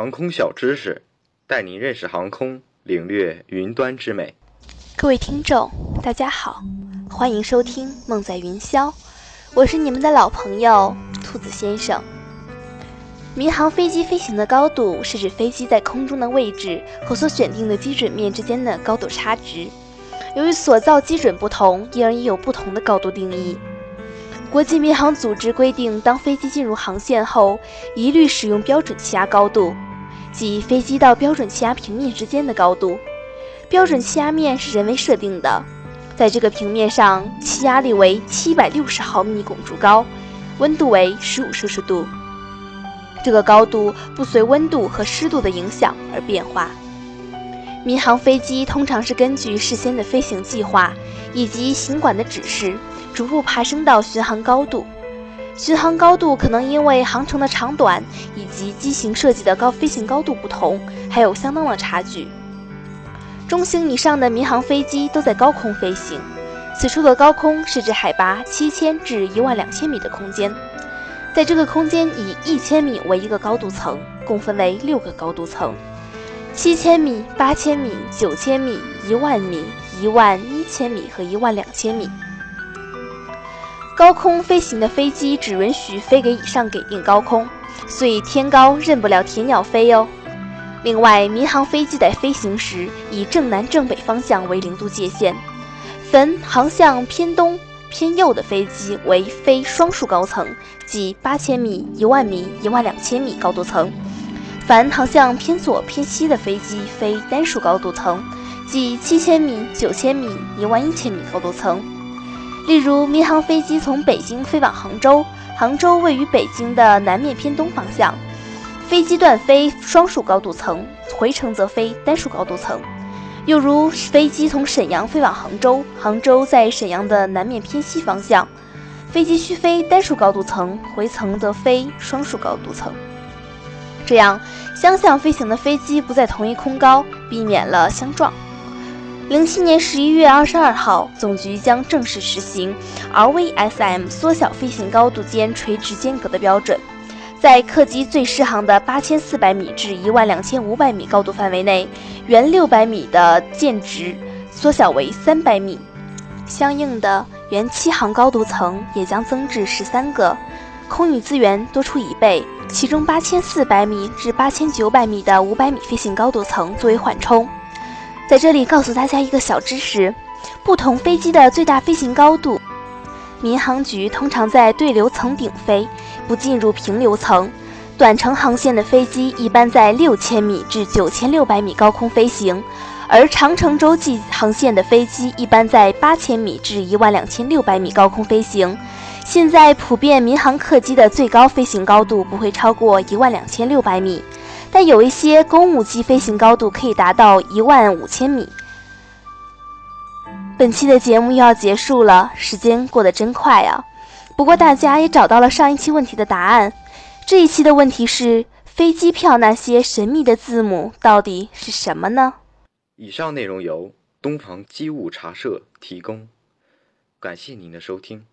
航空小知识，带您认识航空，领略云端之美。各位听众，大家好，欢迎收听《梦在云霄》，我是你们的老朋友兔子先生。民航飞机飞行的高度是指飞机在空中的位置和所选定的基准面之间的高度差值。由于所造基准不同，因而也有不同的高度定义。国际民航组织规定，当飞机进入航线后，一律使用标准气压高度。即飞机到标准气压平面之间的高度，标准气压面是人为设定的，在这个平面上，气压力为七百六十毫米汞柱高，温度为十五摄氏度。这个高度不随温度和湿度的影响而变化。民航飞机通常是根据事先的飞行计划以及行管的指示，逐步爬升到巡航高度。巡航高度可能因为航程的长短以及机型设计的高飞行高度不同，还有相当的差距。中型以上的民航飞机都在高空飞行，此处的高空是指海拔七千至一万两千米的空间。在这个空间以一千米为一个高度层，共分为六个高度层：七千米、八千米、九千米、一万米、一万一千米和一万两千米。高空飞行的飞机只允许飞给以上给定高空，所以天高任不了铁鸟飞哦。另外，民航飞机在飞行时以正南正北方向为零度界限，凡航向偏东偏右的飞机为飞双数高层，即八千米、一万米、一万两千米高度层；凡航向偏左偏西的飞机飞单数高度层，即七千米、九千米、一万一千米高度层。例如，民航飞机从北京飞往杭州，杭州位于北京的南面偏东方向，飞机段飞双数高度层，回程则飞单数高度层。又如，飞机从沈阳飞往杭州，杭州在沈阳的南面偏西方向，飞机需飞单数高度层，回程则飞双数高度层。这样，相向飞行的飞机不在同一空高，避免了相撞。零七年十一月二十二号，总局将正式实行 RVSM 缩小飞行高度间垂直间隔的标准，在客机最适航的八千四百米至一万两千五百米高度范围内，原六百米的间值缩小为三百米，相应的原七航高度层也将增至十三个，空域资源多出一倍，其中八千四百米至八千九百米的五百米飞行高度层作为缓冲。在这里告诉大家一个小知识：不同飞机的最大飞行高度，民航局通常在对流层顶飞，不进入平流层。短程航线的飞机一般在六千米至九千六百米高空飞行，而长程洲际航线的飞机一般在八千米至一万两千六百米高空飞行。现在普遍民航客机的最高飞行高度不会超过一万两千六百米。但有一些公务机飞行高度可以达到一万五千米。本期的节目又要结束了，时间过得真快啊！不过大家也找到了上一期问题的答案。这一期的问题是：飞机票那些神秘的字母到底是什么呢？以上内容由东方机务茶社提供，感谢您的收听。